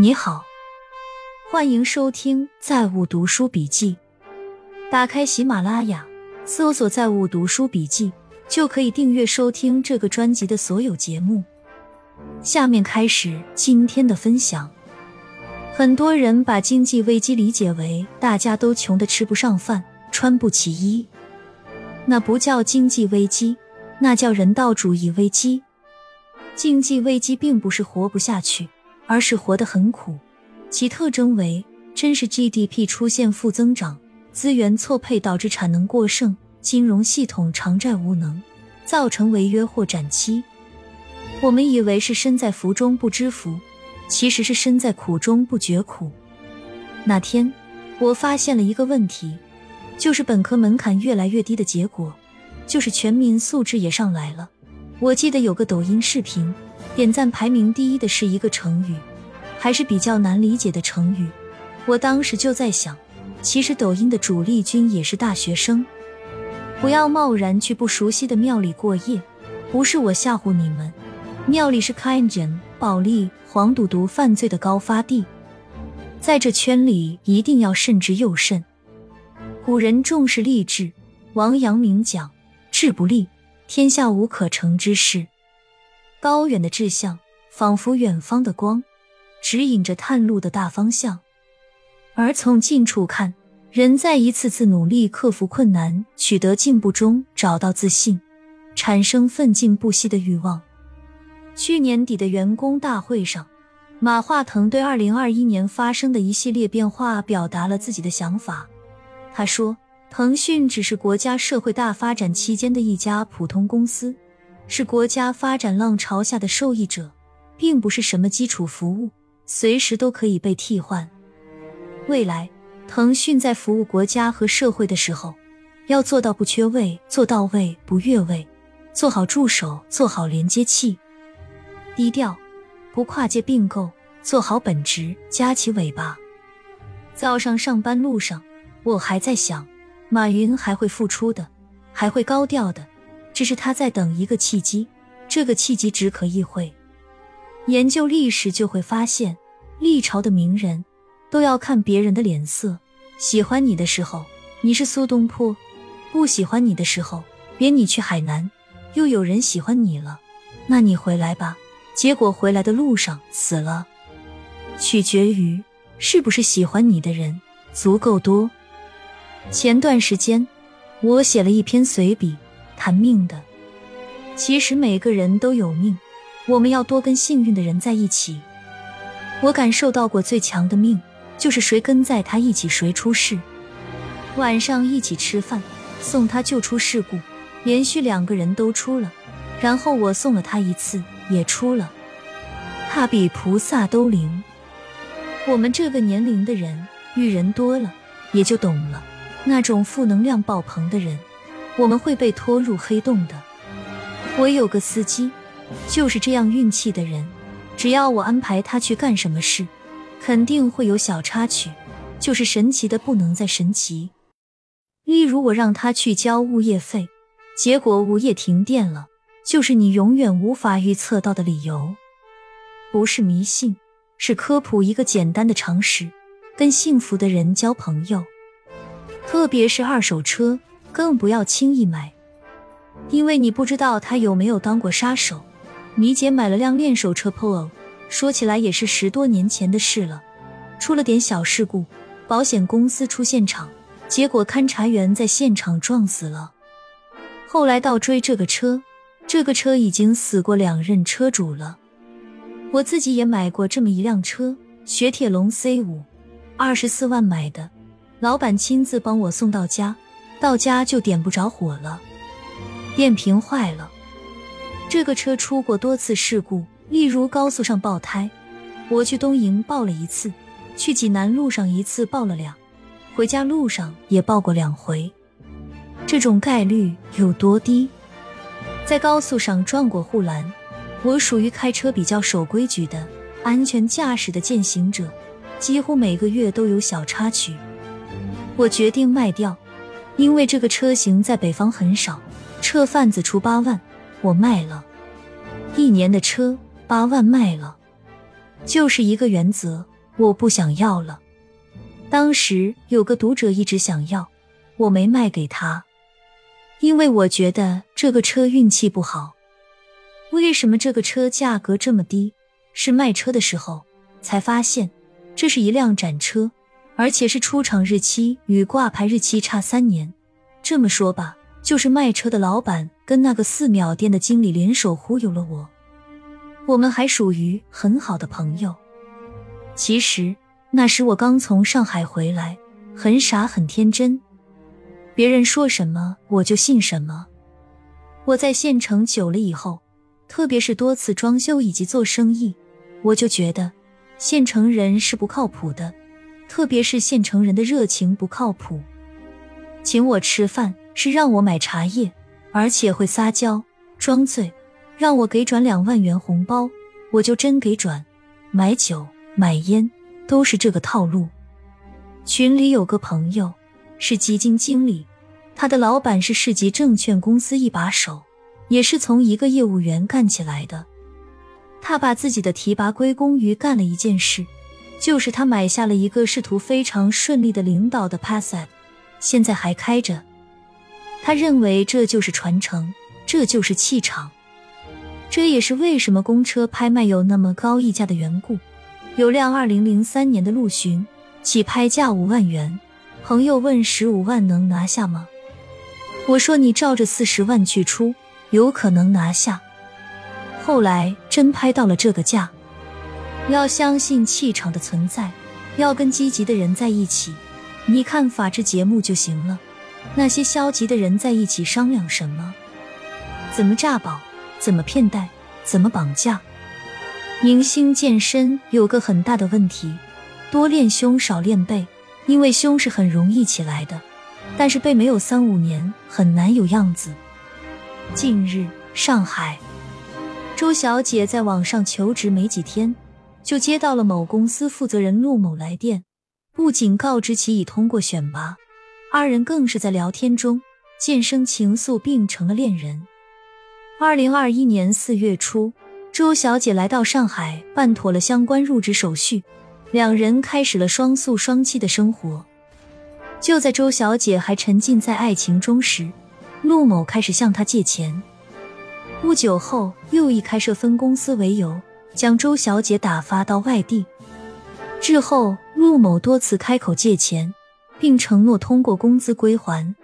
你好，欢迎收听《在物读书笔记》。打开喜马拉雅，搜索“在物读书笔记”，就可以订阅收听这个专辑的所有节目。下面开始今天的分享。很多人把经济危机理解为大家都穷得吃不上饭、穿不起衣，那不叫经济危机，那叫人道主义危机。经济危机并不是活不下去，而是活得很苦。其特征为：真实 GDP 出现负增长，资源错配导致产能过剩，金融系统偿债无能，造成违约或展期。我们以为是身在福中不知福。其实是身在苦中不觉苦。那天，我发现了一个问题，就是本科门槛越来越低的结果，就是全民素质也上来了。我记得有个抖音视频，点赞排名第一的是一个成语，还是比较难理解的成语。我当时就在想，其实抖音的主力军也是大学生。不要贸然去不熟悉的庙里过夜，不是我吓唬你们，庙里是开人暴力。黄赌毒犯罪的高发地，在这圈里一定要慎之又慎。古人重视立志，王阳明讲：“志不立，天下无可成之事。”高远的志向，仿佛远方的光，指引着探路的大方向。而从近处看，人在一次次努力克服困难、取得进步中找到自信，产生奋进不息的欲望。去年底的员工大会上，马化腾对二零二一年发生的一系列变化表达了自己的想法。他说：“腾讯只是国家社会大发展期间的一家普通公司，是国家发展浪潮下的受益者，并不是什么基础服务，随时都可以被替换。未来，腾讯在服务国家和社会的时候，要做到不缺位，做到位不越位，做好助手，做好连接器。”低调，不跨界并购，做好本职，夹起尾巴。早上上班路上，我还在想，马云还会复出的，还会高调的，只是他在等一个契机，这个契机只可意会。研究历史就会发现，历朝的名人都要看别人的脸色，喜欢你的时候你是苏东坡，不喜欢你的时候，别你去海南，又有人喜欢你了，那你回来吧。结果回来的路上死了，取决于是不是喜欢你的人足够多。前段时间我写了一篇随笔，谈命的。其实每个人都有命，我们要多跟幸运的人在一起。我感受到过最强的命，就是谁跟在他一起谁出事。晚上一起吃饭，送他就出事故，连续两个人都出了，然后我送了他一次。也出了，他比菩萨都灵。我们这个年龄的人遇人多了，也就懂了。那种负能量爆棚的人，我们会被拖入黑洞的。我有个司机，就是这样运气的人。只要我安排他去干什么事，肯定会有小插曲，就是神奇的不能再神奇。例如，我让他去交物业费，结果物业停电了。就是你永远无法预测到的理由，不是迷信，是科普一个简单的常识：跟幸福的人交朋友，特别是二手车，更不要轻易买，因为你不知道他有没有当过杀手。米姐买了辆练手车 Polo，说起来也是十多年前的事了，出了点小事故，保险公司出现场，结果勘察员在现场撞死了。后来倒追这个车。这个车已经死过两任车主了，我自己也买过这么一辆车，雪铁龙 C 五，二十四万买的，老板亲自帮我送到家，到家就点不着火了，电瓶坏了。这个车出过多次事故，例如高速上爆胎，我去东营爆了一次，去济南路上一次爆了两，回家路上也爆过两回，这种概率有多低？在高速上撞过护栏，我属于开车比较守规矩的安全驾驶的践行者，几乎每个月都有小插曲。我决定卖掉，因为这个车型在北方很少，车贩子出八万，我卖了。一年的车八万卖了，就是一个原则，我不想要了。当时有个读者一直想要，我没卖给他，因为我觉得这个车运气不好。为什么这个车价格这么低？是卖车的时候才发现，这是一辆展车，而且是出厂日期与挂牌日期差三年。这么说吧，就是卖车的老板跟那个寺庙店的经理联手忽悠了我。我们还属于很好的朋友。其实那时我刚从上海回来，很傻很天真，别人说什么我就信什么。我在县城久了以后，特别是多次装修以及做生意，我就觉得县城人是不靠谱的，特别是县城人的热情不靠谱。请我吃饭是让我买茶叶，而且会撒娇装醉。让我给转两万元红包，我就真给转。买酒买烟都是这个套路。群里有个朋友是基金经理，他的老板是市级证券公司一把手，也是从一个业务员干起来的。他把自己的提拔归功于干了一件事，就是他买下了一个仕途非常顺利的领导的 Passat，现在还开着。他认为这就是传承，这就是气场。这也是为什么公车拍卖有那么高溢价的缘故。有辆二零零三年的陆巡，起拍价五万元。朋友问十五万能拿下吗？我说你照着四十万去出，有可能拿下。后来真拍到了这个价。要相信气场的存在，要跟积极的人在一起。你看法制节目就行了。那些消极的人在一起商量什么？怎么诈保？怎么骗贷？怎么绑架？明星健身有个很大的问题，多练胸少练背，因为胸是很容易起来的，但是背没有三五年很难有样子。近日，上海周小姐在网上求职没几天，就接到了某公司负责人陆某来电，不仅告知其已通过选拔，二人更是在聊天中渐生情愫，并成了恋人。二零二一年四月初，周小姐来到上海，办妥了相关入职手续，两人开始了双宿双栖的生活。就在周小姐还沉浸在爱情中时，陆某开始向她借钱。不久后，又以开设分公司为由，将周小姐打发到外地。之后，陆某多次开口借钱，并承诺通过工资归还。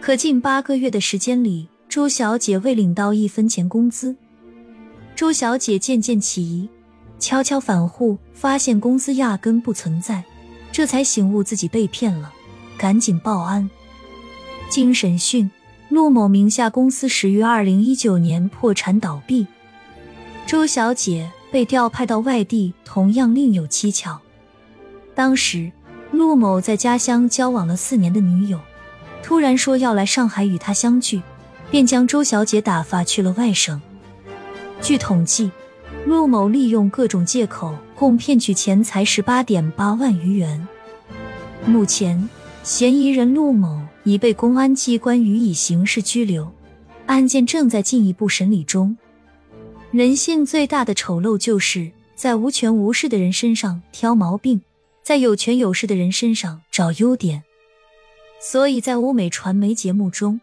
可近八个月的时间里，周小姐未领到一分钱工资，周小姐渐渐起疑，悄悄反户，发现公司压根不存在，这才醒悟自己被骗了，赶紧报案。经审讯，陆某名下公司始于二零一九年破产倒闭，周小姐被调派到外地，同样另有蹊跷。当时，陆某在家乡交往了四年的女友，突然说要来上海与他相聚。便将周小姐打发去了外省。据统计，陆某利用各种借口，共骗取钱财十八点八万余元。目前，嫌疑人陆某已被公安机关予以刑事拘留，案件正在进一步审理中。人性最大的丑陋，就是在无权无势的人身上挑毛病，在有权有势的人身上找优点。所以在欧美传媒节目中。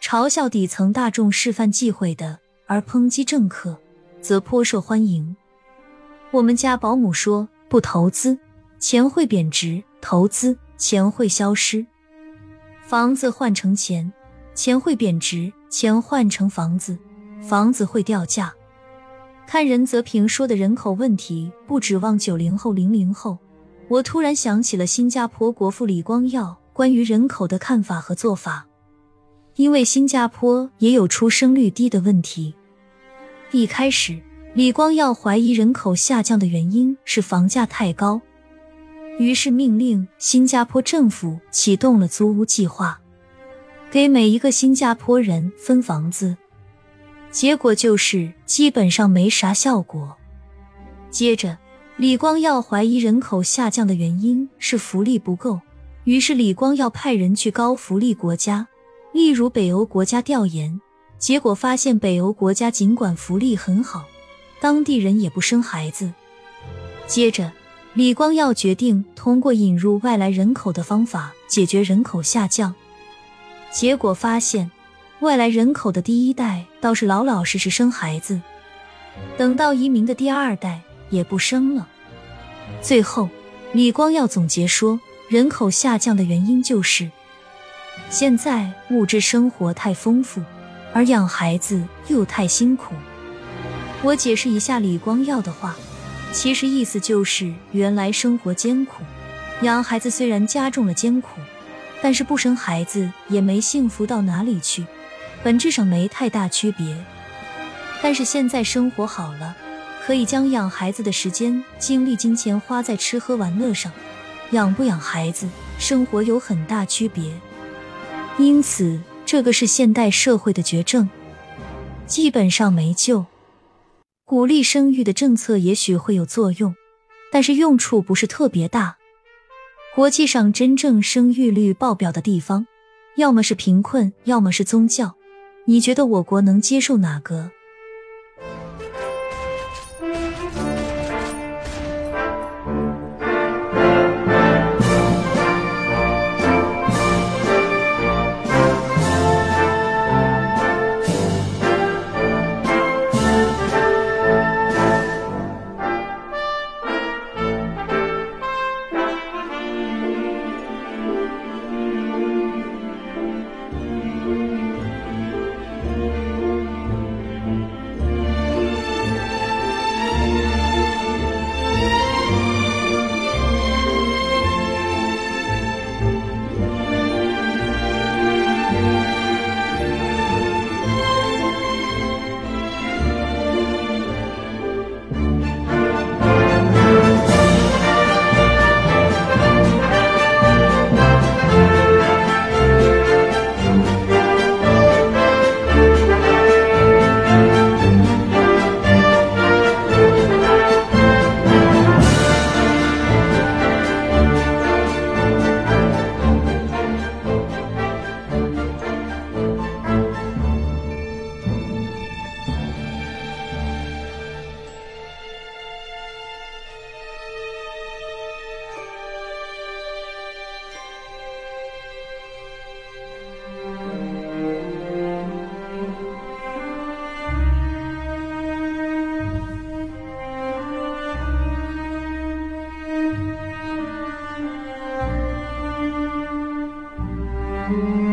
嘲笑底层大众示范忌讳的，而抨击政客，则颇受欢迎。我们家保姆说：“不投资，钱会贬值；投资，钱会消失。房子换成钱，钱会贬值；钱换成房子，房子会掉价。”看任泽平说的人口问题不指望九零后、零零后，我突然想起了新加坡国父李光耀关于人口的看法和做法。因为新加坡也有出生率低的问题。一开始，李光耀怀疑人口下降的原因是房价太高，于是命令新加坡政府启动了租屋计划，给每一个新加坡人分房子。结果就是基本上没啥效果。接着，李光耀怀疑人口下降的原因是福利不够，于是李光耀派人去高福利国家。例如北欧国家调研，结果发现北欧国家尽管福利很好，当地人也不生孩子。接着，李光耀决定通过引入外来人口的方法解决人口下降。结果发现，外来人口的第一代倒是老老实实生孩子，等到移民的第二代也不生了。最后，李光耀总结说，人口下降的原因就是现在物质生活太丰富，而养孩子又太辛苦。我解释一下李光耀的话。其实意思就是，原来生活艰苦，养孩子虽然加重了艰苦，但是不生孩子也没幸福到哪里去，本质上没太大区别。但是现在生活好了，可以将养孩子的时间、精力、金钱花在吃喝玩乐上，养不养孩子，生活有很大区别。因此，这个是现代社会的绝症，基本上没救。鼓励生育的政策也许会有作用，但是用处不是特别大。国际上真正生育率爆表的地方，要么是贫困，要么是宗教。你觉得我国能接受哪个？Mm-hmm.